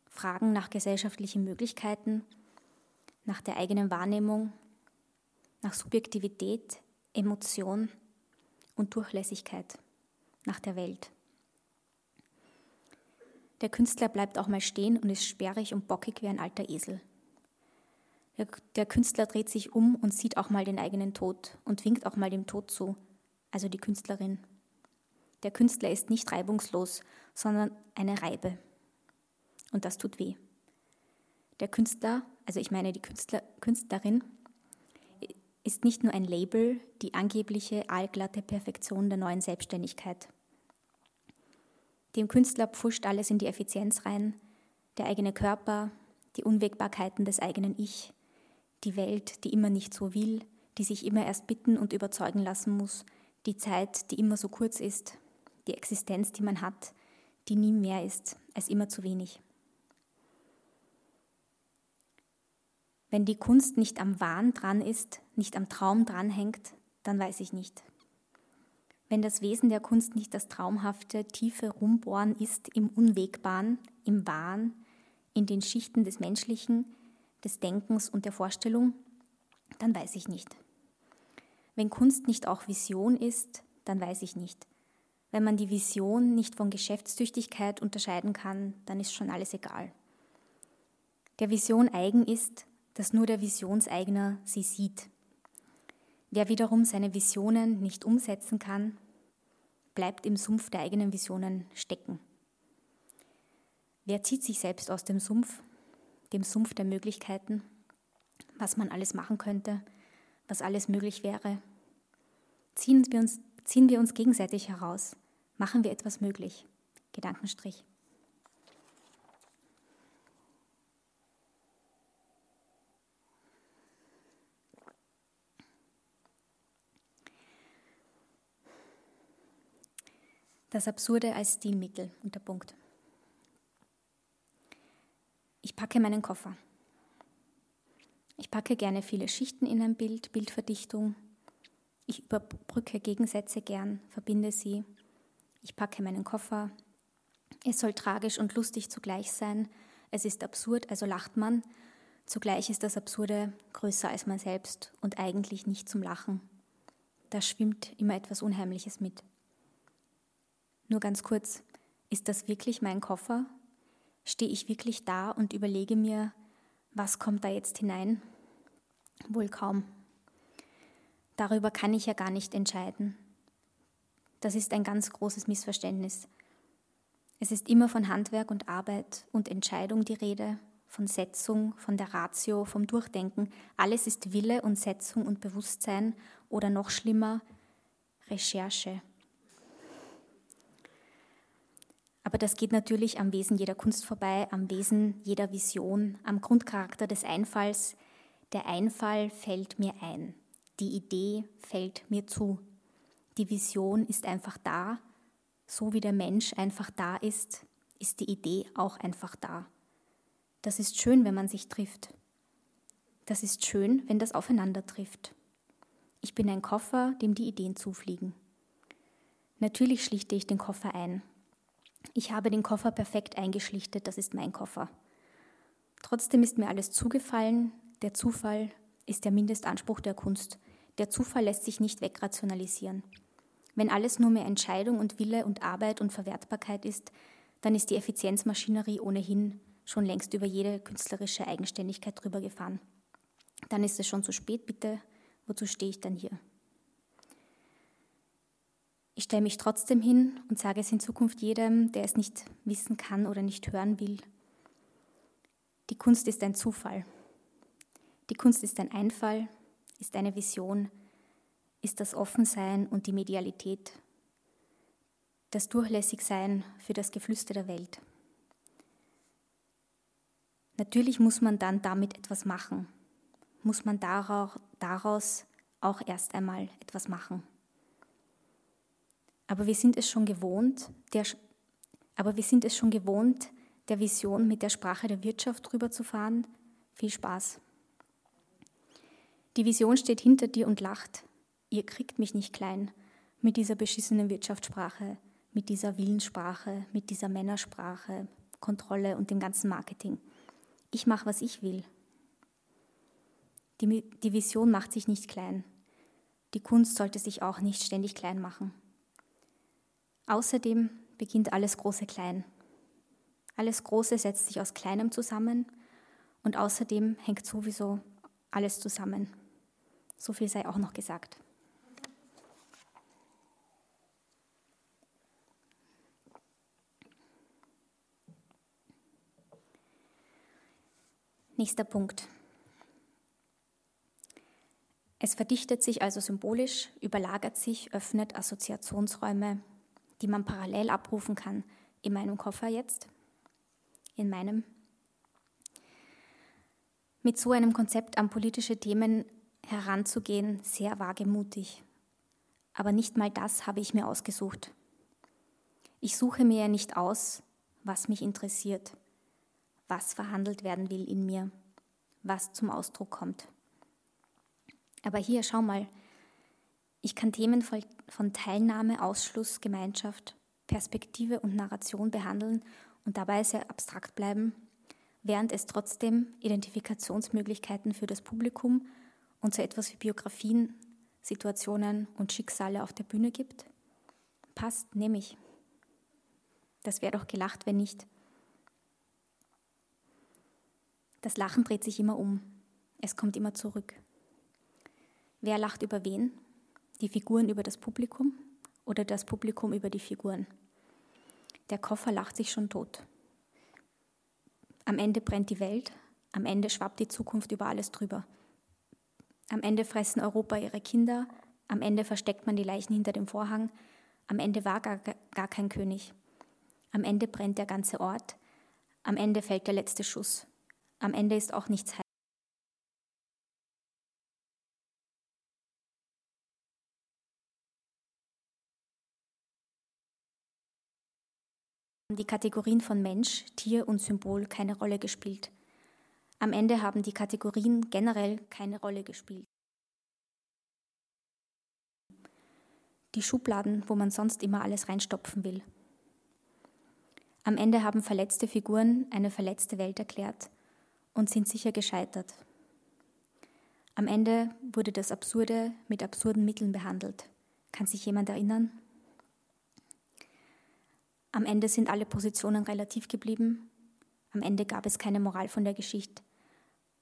Fragen nach gesellschaftlichen Möglichkeiten, nach der eigenen Wahrnehmung, nach Subjektivität, Emotion und Durchlässigkeit, nach der Welt. Der Künstler bleibt auch mal stehen und ist sperrig und bockig wie ein alter Esel. Der, Künstler dreht sich um und sieht auch mal den eigenen Tod und winkt auch mal dem Tod zu, also die Künstlerin. Der Künstler ist nicht reibungslos, sondern eine Reibe. Und das tut weh. Der Künstler, also ich meine die Künstler, Künstlerin, ist nicht nur ein Label, die angebliche allglatte Perfektion der neuen Selbstständigkeit. Dem Künstler pfuscht alles in die Effizienz rein, der eigene Körper, die Unwägbarkeiten des eigenen Ich, die Welt, die immer nicht so will, die sich immer erst bitten und überzeugen lassen muss, die Zeit, die immer so kurz ist, die Existenz, die man hat, die nie mehr ist als immer zu wenig. Wenn die Kunst nicht am Wahn dran ist, nicht am Traum dranhängt, dann weiß ich nicht. Wenn das Wesen der Kunst nicht das traumhafte, tiefe Rumbohren ist im Unwegbaren, im Wahn, in den Schichten des Menschlichen, des Denkens und der Vorstellung, dann weiß ich nicht. Wenn Kunst nicht auch Vision ist, dann weiß ich nicht. Wenn man die Vision nicht von Geschäftstüchtigkeit unterscheiden kann, dann ist schon alles egal. Der Vision eigen ist, dass nur der Visionseigner sie sieht. Wer wiederum seine Visionen nicht umsetzen kann, bleibt im Sumpf der eigenen Visionen stecken. Wer zieht sich selbst aus dem Sumpf, dem Sumpf der Möglichkeiten, was man alles machen könnte, was alles möglich wäre? Ziehen wir uns, ziehen wir uns gegenseitig heraus, machen wir etwas möglich. Gedankenstrich. Das Absurde als Stilmittel, unter Punkt. Ich packe meinen Koffer. Ich packe gerne viele Schichten in ein Bild, Bildverdichtung. Ich überbrücke Gegensätze gern, verbinde sie. Ich packe meinen Koffer. Es soll tragisch und lustig zugleich sein. Es ist absurd, also lacht man. Zugleich ist das Absurde größer als man selbst und eigentlich nicht zum Lachen. Da schwimmt immer etwas Unheimliches mit. Nur ganz kurz, ist das wirklich mein Koffer? Stehe ich wirklich da und überlege mir, was kommt da jetzt hinein? Wohl kaum. Darüber kann ich ja gar nicht entscheiden. Das ist ein ganz großes Missverständnis. Es ist immer von Handwerk und Arbeit und Entscheidung die Rede, von Setzung, von der Ratio, vom Durchdenken. Alles ist Wille und Setzung und Bewusstsein oder noch schlimmer, Recherche. Aber das geht natürlich am Wesen jeder Kunst vorbei, am Wesen jeder Vision, am Grundcharakter des Einfalls. Der Einfall fällt mir ein, die Idee fällt mir zu. Die Vision ist einfach da, so wie der Mensch einfach da ist, ist die Idee auch einfach da. Das ist schön, wenn man sich trifft. Das ist schön, wenn das aufeinander trifft. Ich bin ein Koffer, dem die Ideen zufliegen. Natürlich schlichte ich den Koffer ein, ich habe den Koffer perfekt eingeschlichtet, das ist mein Koffer. Trotzdem ist mir alles zugefallen. Der Zufall ist der Mindestanspruch der Kunst. Der Zufall lässt sich nicht wegrationalisieren. Wenn alles nur mehr Entscheidung und Wille und Arbeit und Verwertbarkeit ist, dann ist die Effizienzmaschinerie ohnehin schon längst über jede künstlerische Eigenständigkeit drüber gefahren. Dann ist es schon zu spät, bitte. Wozu stehe ich dann hier? Ich stelle mich trotzdem hin und sage es in Zukunft jedem, der es nicht wissen kann oder nicht hören will. Die Kunst ist ein Zufall. Die Kunst ist ein Einfall, ist eine Vision, ist das Offensein und die Medialität, das Durchlässigsein für das Geflüster der Welt. Natürlich muss man dann damit etwas machen, muss man daraus auch erst einmal etwas machen. Aber wir sind es schon gewohnt, der, aber wir sind es schon gewohnt, der Vision mit der Sprache der Wirtschaft drüber zu fahren. Viel Spaß. Die Vision steht hinter dir und lacht. Ihr kriegt mich nicht klein mit dieser beschissenen Wirtschaftssprache, mit dieser Willenssprache, mit dieser Männersprache, Kontrolle und dem ganzen Marketing. Ich mache, was ich will. Die, die Vision macht sich nicht klein. Die Kunst sollte sich auch nicht ständig klein machen. Außerdem beginnt alles Große klein. Alles Große setzt sich aus Kleinem zusammen und außerdem hängt sowieso alles zusammen. So viel sei auch noch gesagt. Nächster Punkt. Es verdichtet sich also symbolisch, überlagert sich, öffnet Assoziationsräume, die man parallel abrufen kann. In meinem Koffer jetzt, in meinem. Mit so einem Konzept an politische Themen heranzugehen, sehr wagemutig. Aber nicht mal das habe ich mir ausgesucht. Ich suche mir ja nicht aus, was mich interessiert, was verhandelt werden will in mir, was zum Ausdruck kommt. Aber hier, schau mal, ich kann Themen von Teilnahme, Ausschluss, Gemeinschaft, Perspektive und Narration behandeln und dabei sehr abstrakt bleiben, während es trotzdem Identifikationsmöglichkeiten für das Publikum und so etwas wie Biografien, Situationen und Schicksale auf der Bühne gibt? Passt, nehme ich. Das wäre doch gelacht, wenn nicht. Das Lachen dreht sich immer um. Es kommt immer zurück. Wer lacht über wen? Die Figuren über das Publikum oder das Publikum über die Figuren? Der Koffer lacht sich schon tot. Am Ende brennt die Welt, am Ende schwappt die Zukunft über alles drüber. Am Ende fressen Europa ihre Kinder, am Ende versteckt man die Leichen hinter dem Vorhang, am Ende war gar, gar kein König. Am Ende brennt der ganze Ort, am Ende fällt der letzte Schuss. Am Ende ist auch nichts heil. Die Kategorien von Mensch, Tier und Symbol keine Rolle gespielt. Am Ende haben die Kategorien generell keine Rolle gespielt. Die Schubladen, wo man sonst immer alles reinstopfen will. Am Ende haben verletzte Figuren eine verletzte Welt erklärt und sind sicher gescheitert. Am Ende wurde das Absurde mit absurden Mitteln behandelt. Kann sich jemand erinnern? Am Ende sind alle Positionen relativ geblieben. Am Ende gab es keine Moral von der Geschichte.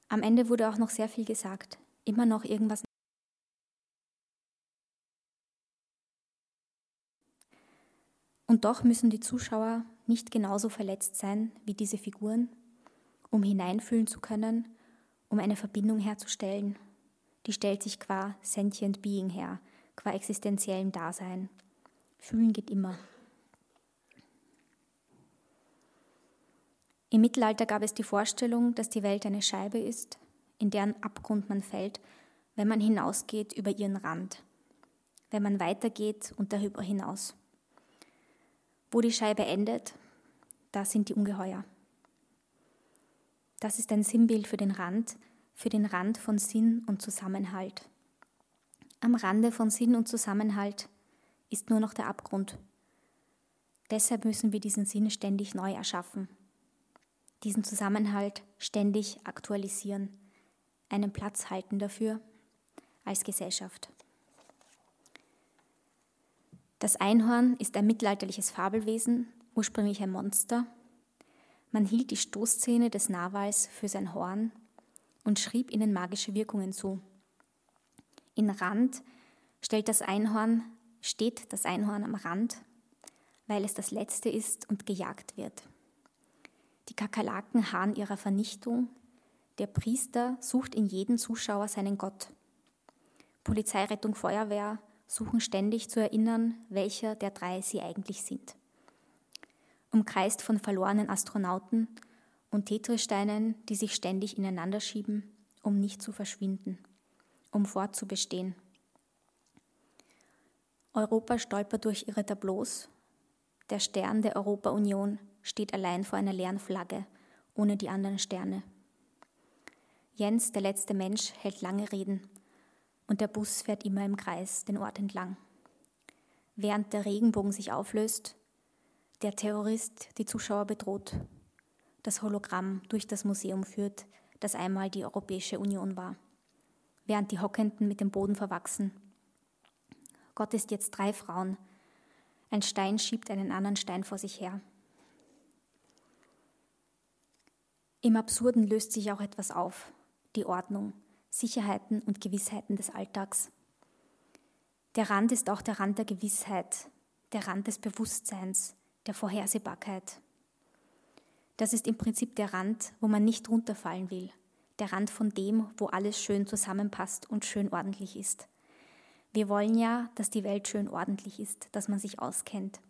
Am Ende wurde auch noch sehr viel gesagt. Immer noch irgendwas. Und doch müssen die Zuschauer nicht genauso verletzt sein wie diese Figuren, um hineinfühlen zu können, um eine Verbindung herzustellen. Die stellt sich qua sentient being her, qua existenziellem Dasein. Fühlen geht immer. Im Mittelalter gab es die Vorstellung, dass die Welt eine Scheibe ist, in deren Abgrund man fällt, wenn man hinausgeht über ihren Rand, wenn man weitergeht und darüber hinaus. Wo die Scheibe endet, da sind die Ungeheuer. Das ist ein Sinnbild für den Rand, für den Rand von Sinn und Zusammenhalt. Am Rande von Sinn und Zusammenhalt ist nur noch der Abgrund. Deshalb müssen wir diesen Sinn ständig neu erschaffen diesen Zusammenhalt ständig aktualisieren, einen Platz halten dafür als Gesellschaft. Das Einhorn ist ein mittelalterliches Fabelwesen, ursprünglich ein Monster. Man hielt die Stoßzähne des Narwals für sein Horn und schrieb ihnen magische Wirkungen zu. In Rand stellt das Einhorn, steht das Einhorn am Rand, weil es das Letzte ist und gejagt wird. Die Kakerlaken harren ihrer Vernichtung. Der Priester sucht in jedem Zuschauer seinen Gott. Polizei, Rettung, Feuerwehr suchen ständig zu erinnern, welcher der drei sie eigentlich sind. Umkreist von verlorenen Astronauten und Tetristeinen, die sich ständig ineinander schieben, um nicht zu verschwinden, um fortzubestehen. Europa stolpert durch ihre Tableaus. Der Stern der Europa-Union steht allein vor einer leeren Flagge, ohne die anderen Sterne. Jens, der letzte Mensch, hält lange Reden und der Bus fährt immer im Kreis den Ort entlang. Während der Regenbogen sich auflöst, der Terrorist die Zuschauer bedroht, das Hologramm durch das Museum führt, das einmal die Europäische Union war, während die Hockenden mit dem Boden verwachsen. Gott ist jetzt drei Frauen. Ein Stein schiebt einen anderen Stein vor sich her. Im Absurden löst sich auch etwas auf, die Ordnung, Sicherheiten und Gewissheiten des Alltags. Der Rand ist auch der Rand der Gewissheit, der Rand des Bewusstseins, der Vorhersehbarkeit. Das ist im Prinzip der Rand, wo man nicht runterfallen will, der Rand von dem, wo alles schön zusammenpasst und schön ordentlich ist. Wir wollen ja, dass die Welt schön ordentlich ist, dass man sich auskennt.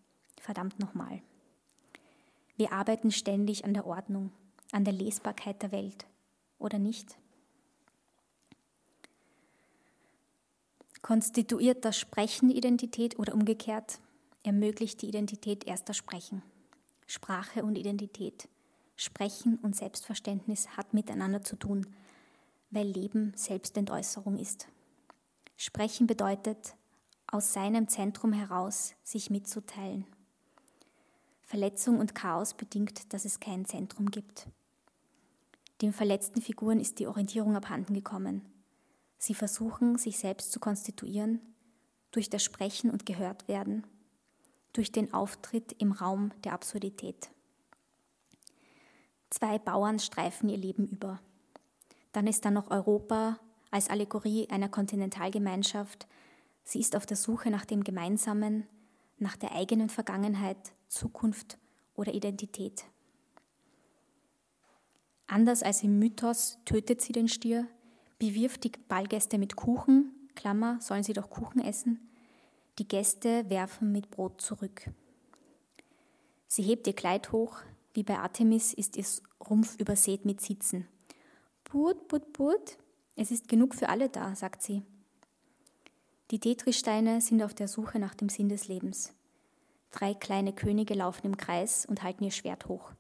Verdammt nochmal. Wir arbeiten ständig an der Ordnung, an der Lesbarkeit der Welt, oder nicht? Konstituiert das Sprechen Identität oder umgekehrt ermöglicht die Identität erst das Sprechen? Sprache und Identität, Sprechen und Selbstverständnis hat miteinander zu tun, weil Leben Selbstentäußerung ist. Sprechen bedeutet, aus seinem Zentrum heraus sich mitzuteilen. Verletzung und Chaos bedingt, dass es kein Zentrum gibt. Den verletzten Figuren ist die Orientierung abhanden gekommen. Sie versuchen, sich selbst zu konstituieren durch das Sprechen und gehört werden, durch den Auftritt im Raum der Absurdität. Zwei Bauern streifen ihr Leben über. Dann ist da noch Europa als Allegorie einer Kontinentalgemeinschaft. Sie ist auf der Suche nach dem Gemeinsamen, nach der eigenen Vergangenheit, Zukunft oder Identität. Anders als im Mythos tötet sie den Stier, bewirft die Ballgäste mit Kuchen, Klammer, sollen sie doch Kuchen essen. Die Gäste werfen mit Brot zurück. Sie hebt ihr Kleid hoch, wie bei Artemis ist ihr Rumpf übersät mit Sitzen. Put, put, put, es ist genug für alle da, sagt sie. Die Tetristeine sind auf der Suche nach dem Sinn des Lebens. Drei kleine Könige laufen im Kreis und halten ihr Schwert hoch.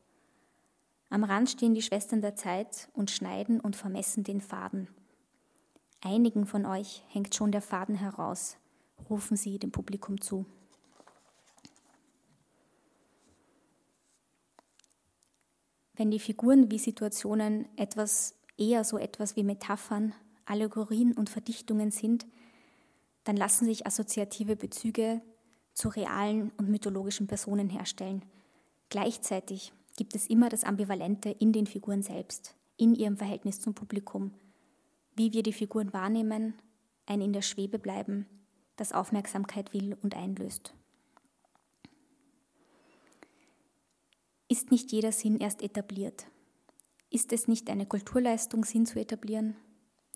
Am Rand stehen die Schwestern der Zeit und schneiden und vermessen den Faden. Einigen von euch hängt schon der Faden heraus, rufen sie dem Publikum zu. Wenn die Figuren wie Situationen etwas eher so etwas wie Metaphern, Allegorien und Verdichtungen sind, dann lassen sich assoziative Bezüge zu realen und mythologischen Personen herstellen. Gleichzeitig gibt es immer das Ambivalente in den Figuren selbst, in ihrem Verhältnis zum Publikum, wie wir die Figuren wahrnehmen, ein in der Schwebe bleiben, das Aufmerksamkeit will und einlöst. Ist nicht jeder Sinn erst etabliert? Ist es nicht eine Kulturleistung, Sinn zu etablieren,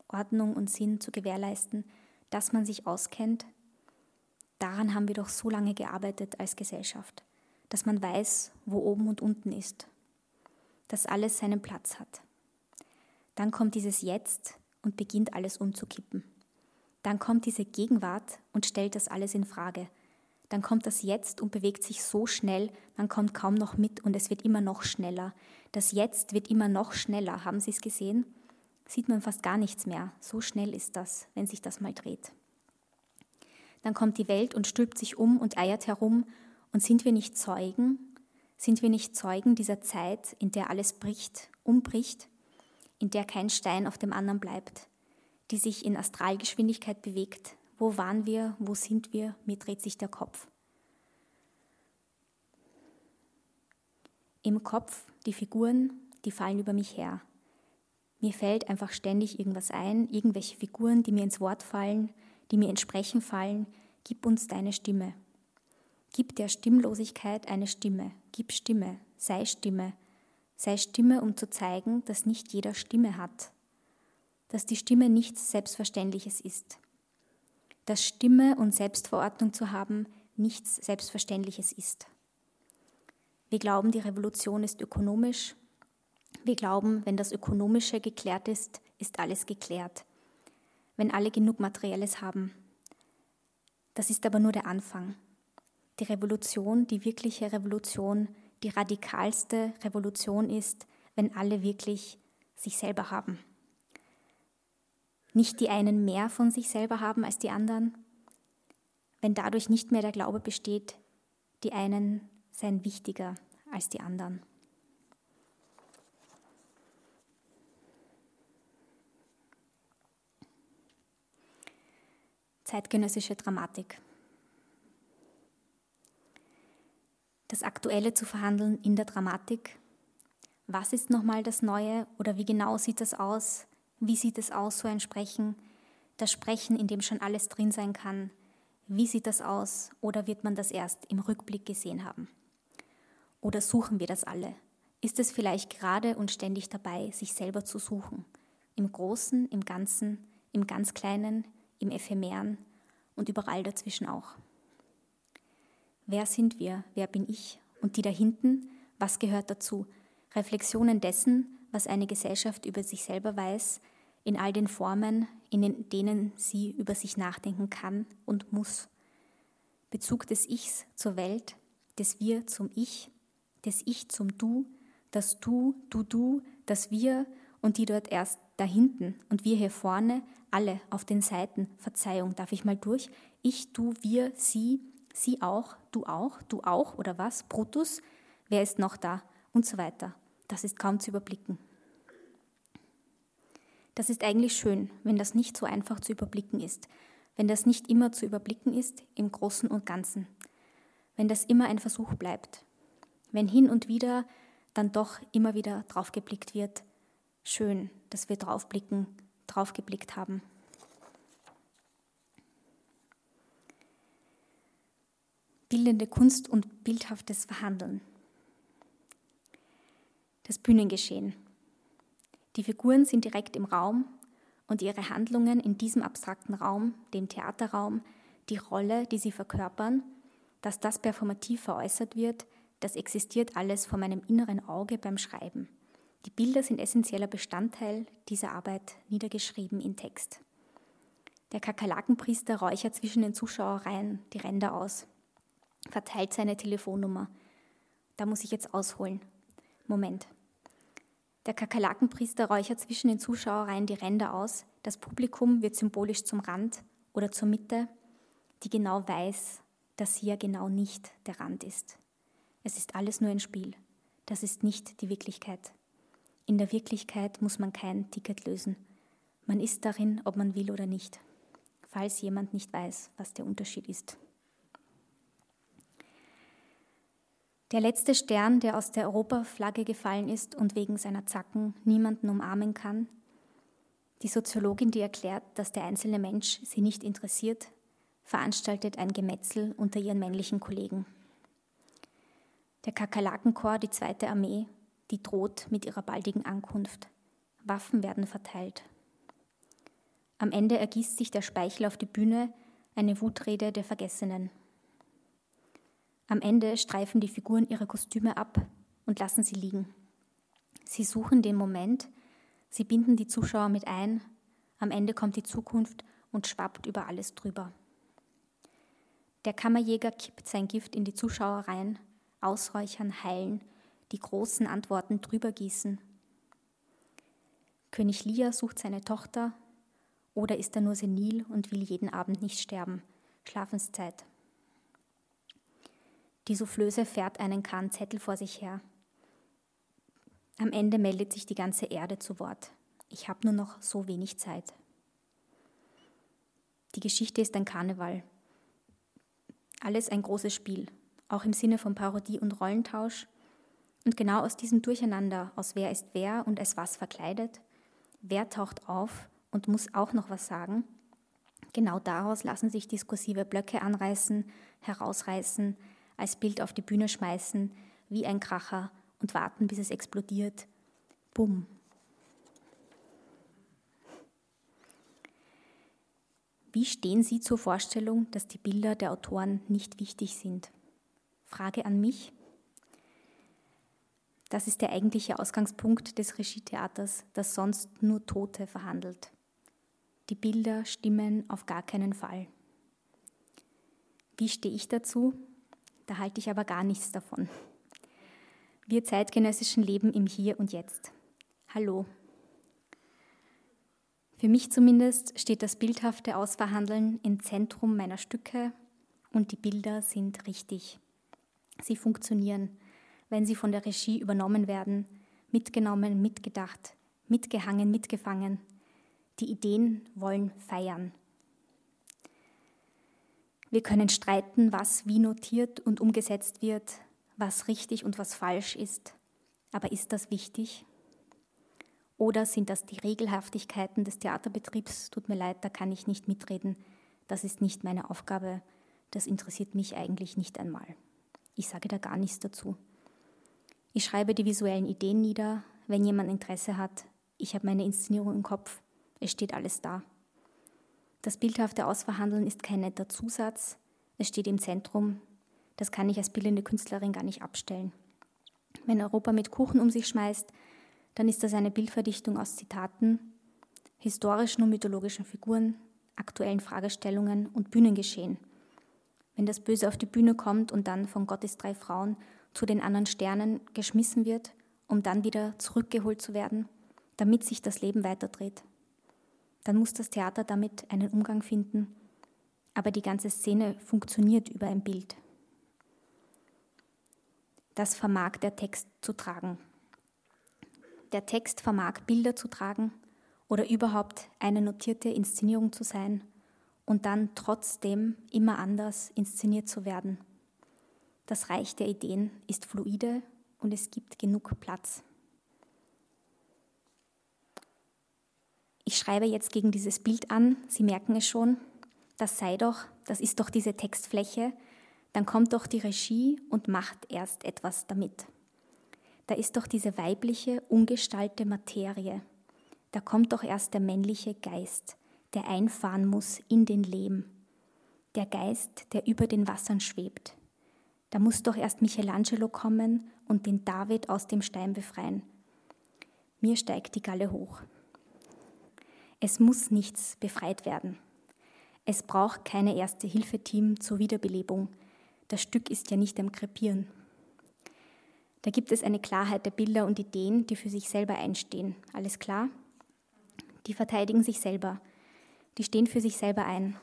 Ordnung und Sinn zu gewährleisten, dass man sich auskennt? Daran haben wir doch so lange gearbeitet als Gesellschaft, dass man weiß, wo oben und unten ist, dass alles seinen Platz hat. Dann kommt dieses Jetzt, und beginnt alles umzukippen. Dann kommt diese Gegenwart und stellt das alles in Frage. Dann kommt das Jetzt und bewegt sich so schnell, man kommt kaum noch mit und es wird immer noch schneller. Das Jetzt wird immer noch schneller. Haben Sie es gesehen? Sieht man fast gar nichts mehr. So schnell ist das, wenn sich das mal dreht. Dann kommt die Welt und stülpt sich um und eiert herum. Und sind wir nicht Zeugen? Sind wir nicht Zeugen dieser Zeit, in der alles bricht, umbricht? in der kein Stein auf dem anderen bleibt, die sich in Astralgeschwindigkeit bewegt. Wo waren wir? Wo sind wir? Mir dreht sich der Kopf. Im Kopf die Figuren, die fallen über mich her. Mir fällt einfach ständig irgendwas ein, irgendwelche Figuren, die mir ins Wort fallen, die mir entsprechen fallen. Gib uns deine Stimme. Gib der Stimmlosigkeit eine Stimme. Gib Stimme. Sei Stimme sei Stimme, um zu zeigen, dass nicht jeder Stimme hat, dass die Stimme nichts Selbstverständliches ist, dass Stimme und Selbstverordnung zu haben nichts Selbstverständliches ist. Wir glauben, die Revolution ist ökonomisch. Wir glauben, wenn das Ökonomische geklärt ist, ist alles geklärt. Wenn alle genug Materielles haben. Das ist aber nur der Anfang. Die Revolution, die wirkliche Revolution, die radikalste Revolution ist, wenn alle wirklich sich selber haben. Nicht die einen mehr von sich selber haben als die anderen, wenn dadurch nicht mehr der Glaube besteht, die einen seien wichtiger als die anderen. Zeitgenössische Dramatik. Das Aktuelle zu verhandeln in der Dramatik. Was ist nochmal das Neue oder wie genau sieht das aus? Wie sieht es aus, so ein Sprechen? Das Sprechen, in dem schon alles drin sein kann, wie sieht das aus oder wird man das erst im Rückblick gesehen haben? Oder suchen wir das alle? Ist es vielleicht gerade und ständig dabei, sich selber zu suchen? Im Großen, im Ganzen, im ganz Kleinen, im Ephemeren und überall dazwischen auch. Wer sind wir? Wer bin ich? Und die da hinten? Was gehört dazu? Reflexionen dessen, was eine Gesellschaft über sich selber weiß, in all den Formen, in denen sie über sich nachdenken kann und muss. Bezug des Ichs zur Welt, des Wir zum Ich, des Ich zum Du, das Du, Du, Du, das Wir und die dort erst da hinten und wir hier vorne, alle auf den Seiten. Verzeihung, darf ich mal durch? Ich, du, wir, sie, sie auch, du auch, du auch oder was? Brutus, wer ist noch da? Und so weiter. Das ist kaum zu überblicken. Das ist eigentlich schön, wenn das nicht so einfach zu überblicken ist, wenn das nicht immer zu überblicken ist im Großen und Ganzen, wenn das immer ein Versuch bleibt, wenn hin und wieder dann doch immer wieder draufgeblickt wird. Schön, dass wir draufblicken, draufgeblickt haben. Bildende Kunst und bildhaftes Verhandeln. Das Bühnengeschehen. Die Figuren sind direkt im Raum und ihre Handlungen in diesem abstrakten Raum, dem Theaterraum, die Rolle, die sie verkörpern, dass das performativ veräußert wird, das existiert alles vor meinem inneren Auge beim Schreiben. Die Bilder sind essentieller Bestandteil dieser Arbeit, niedergeschrieben in Text. Der Kakerlakenpriester räuchert zwischen den Zuschauerreihen die Ränder aus, verteilt seine Telefonnummer. Da muss ich jetzt ausholen. Moment. Der Kakerlakenpriester räuchert zwischen den Zuschauerreihen die Ränder aus. Das Publikum wird symbolisch zum Rand oder zur Mitte, die genau weiß, dass ja genau nicht der Rand ist. Es ist alles nur ein Spiel. Das ist nicht die Wirklichkeit. In der Wirklichkeit muss man kein Ticket lösen. Man ist darin, ob man will oder nicht, falls jemand nicht weiß, was der Unterschied ist. Der letzte Stern, der aus der Europaflagge gefallen ist und wegen seiner Zacken niemanden umarmen kann. Die Soziologin, die erklärt, dass der einzelne Mensch sie nicht interessiert, veranstaltet ein Gemetzel unter ihren männlichen Kollegen. Der Kakerlakenkorps, die zweite Armee, die droht mit ihrer baldigen Ankunft. Waffen werden verteilt. Am Ende ergießt sich der Speichel auf die Bühne, eine Wutrede der Vergessenen. Am Ende streifen die Figuren ihre Kostüme ab und lassen sie liegen. Sie suchen den Moment, sie binden die Zuschauer mit ein, am Ende kommt die Zukunft und schwappt über alles drüber. Der Kammerjäger kippt sein Gift in die Zuschauer rein, ausräuchern, heilen, die großen Antworten drüber gießen. König Lear sucht seine Tochter oder ist er nur senil und will jeden Abend nicht sterben? Schlafenszeit. Die Soufflöse fährt einen kahn Zettel vor sich her. Am Ende meldet sich die ganze Erde zu Wort. Ich habe nur noch so wenig Zeit. Die Geschichte ist ein Karneval. Alles ein großes Spiel, auch im Sinne von Parodie und Rollentausch. Und genau aus diesem Durcheinander, aus wer ist wer und es was verkleidet, wer taucht auf und muss auch noch was sagen, genau daraus lassen sich diskursive Blöcke anreißen, herausreißen, als Bild auf die Bühne schmeißen, wie ein Kracher und warten, bis es explodiert. Bumm. Wie stehen Sie zur Vorstellung, dass die Bilder der Autoren nicht wichtig sind? Frage an mich. Das ist der eigentliche Ausgangspunkt des Regietheaters, das sonst nur Tote verhandelt. Die Bilder stimmen auf gar keinen Fall. Wie stehe ich dazu? Da halte ich aber gar nichts davon. Wir zeitgenössischen leben im Hier und Jetzt. Hallo. Für mich zumindest steht das bildhafte Ausverhandeln im Zentrum meiner Stücke und die Bilder sind richtig. Sie funktionieren wenn sie von der Regie übernommen werden, mitgenommen, mitgedacht, mitgehangen, mitgefangen. Die Ideen wollen feiern. Wir können streiten, was wie notiert und umgesetzt wird, was richtig und was falsch ist. Aber ist das wichtig? Oder sind das die Regelhaftigkeiten des Theaterbetriebs? Tut mir leid, da kann ich nicht mitreden. Das ist nicht meine Aufgabe. Das interessiert mich eigentlich nicht einmal. Ich sage da gar nichts dazu. Ich schreibe die visuellen Ideen nieder, wenn jemand Interesse hat. Ich habe meine Inszenierung im Kopf. Es steht alles da. Das bildhafte Ausverhandeln ist kein netter Zusatz. Es steht im Zentrum. Das kann ich als bildende Künstlerin gar nicht abstellen. Wenn Europa mit Kuchen um sich schmeißt, dann ist das eine Bildverdichtung aus Zitaten, historischen und mythologischen Figuren, aktuellen Fragestellungen und Bühnengeschehen. Wenn das Böse auf die Bühne kommt und dann von Gottes drei Frauen zu den anderen Sternen geschmissen wird, um dann wieder zurückgeholt zu werden, damit sich das Leben weiterdreht. Dann muss das Theater damit einen Umgang finden, aber die ganze Szene funktioniert über ein Bild. Das vermag der Text zu tragen. Der Text vermag Bilder zu tragen oder überhaupt eine notierte Inszenierung zu sein und dann trotzdem immer anders inszeniert zu werden. Das Reich der Ideen ist fluide und es gibt genug Platz. Ich schreibe jetzt gegen dieses Bild an, Sie merken es schon, das sei doch, das ist doch diese Textfläche, dann kommt doch die Regie und macht erst etwas damit. Da ist doch diese weibliche, ungestaltete Materie. Da kommt doch erst der männliche Geist, der einfahren muss in den Lehm. Der Geist, der über den Wassern schwebt. Da muss doch erst Michelangelo kommen und den David aus dem Stein befreien. Mir steigt die Galle hoch. Es muss nichts befreit werden. Es braucht keine Erste-Hilfe-Team zur Wiederbelebung. Das Stück ist ja nicht am Krepieren. Da gibt es eine Klarheit der Bilder und Ideen, die für sich selber einstehen. Alles klar? Die verteidigen sich selber. Die stehen für sich selber ein.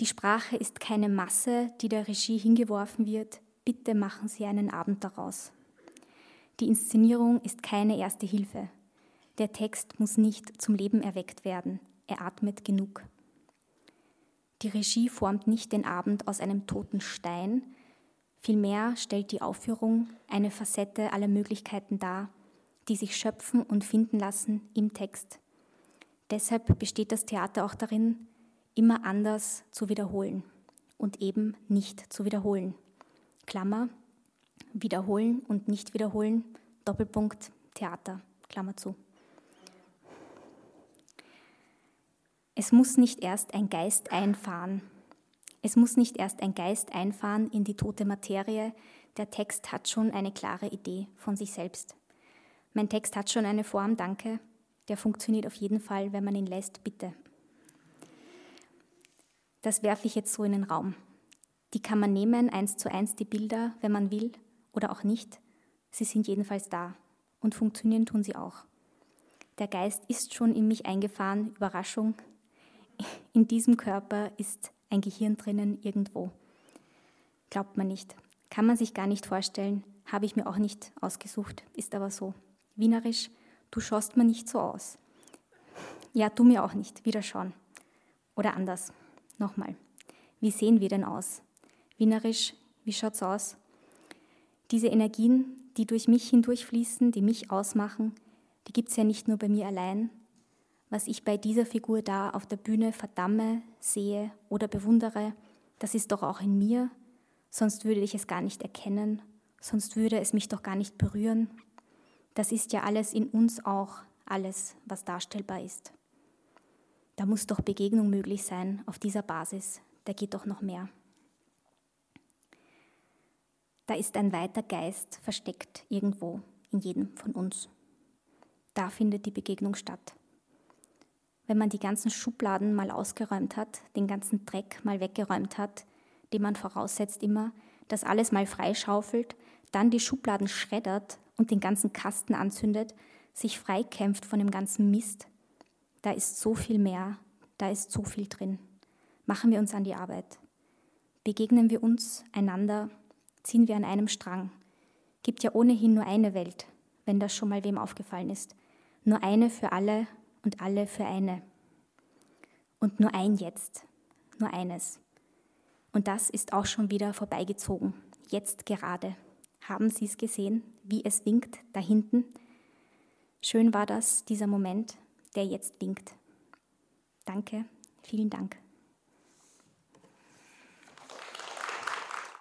Die Sprache ist keine Masse, die der Regie hingeworfen wird. Bitte machen Sie einen Abend daraus. Die Inszenierung ist keine erste Hilfe. Der Text muss nicht zum Leben erweckt werden. Er atmet genug. Die Regie formt nicht den Abend aus einem toten Stein, vielmehr stellt die Aufführung eine Facette aller Möglichkeiten dar, die sich schöpfen und finden lassen im Text. Deshalb besteht das Theater auch darin, immer anders zu wiederholen und eben nicht zu wiederholen. Klammer, wiederholen und nicht wiederholen, Doppelpunkt, Theater, Klammer zu. Es muss nicht erst ein Geist einfahren. Es muss nicht erst ein Geist einfahren in die tote Materie. Der Text hat schon eine klare Idee von sich selbst. Mein Text hat schon eine Form, danke. Der funktioniert auf jeden Fall, wenn man ihn lässt, bitte. Das werfe ich jetzt so in den Raum. Die kann man nehmen, eins zu eins, die Bilder, wenn man will, oder auch nicht. Sie sind jedenfalls da und funktionieren tun sie auch. Der Geist ist schon in mich eingefahren, Überraschung. In diesem Körper ist ein Gehirn drinnen irgendwo. Glaubt man nicht. Kann man sich gar nicht vorstellen, habe ich mir auch nicht ausgesucht, ist aber so. Wienerisch, du schaust mir nicht so aus. Ja, du mir auch nicht, wieder schauen. Oder anders. Nochmal, wie sehen wir denn aus? Wienerisch, wie schaut's aus? Diese Energien, die durch mich hindurchfließen, die mich ausmachen, die gibt's ja nicht nur bei mir allein. Was ich bei dieser Figur da auf der Bühne verdamme, sehe oder bewundere, das ist doch auch in mir, sonst würde ich es gar nicht erkennen, sonst würde es mich doch gar nicht berühren. Das ist ja alles in uns auch, alles, was darstellbar ist. Da muss doch Begegnung möglich sein auf dieser Basis, da geht doch noch mehr. Da ist ein weiter Geist versteckt irgendwo in jedem von uns. Da findet die Begegnung statt. Wenn man die ganzen Schubladen mal ausgeräumt hat, den ganzen Dreck mal weggeräumt hat, den man voraussetzt immer, das alles mal freischaufelt, dann die Schubladen schreddert und den ganzen Kasten anzündet, sich freikämpft von dem ganzen Mist, da ist so viel mehr, da ist so viel drin. Machen wir uns an die Arbeit. Begegnen wir uns einander, ziehen wir an einem Strang. Gibt ja ohnehin nur eine Welt, wenn das schon mal wem aufgefallen ist. Nur eine für alle und alle für eine. Und nur ein Jetzt, nur eines. Und das ist auch schon wieder vorbeigezogen, jetzt gerade. Haben Sie es gesehen, wie es winkt da hinten? Schön war das, dieser Moment, der jetzt winkt. Danke, vielen Dank.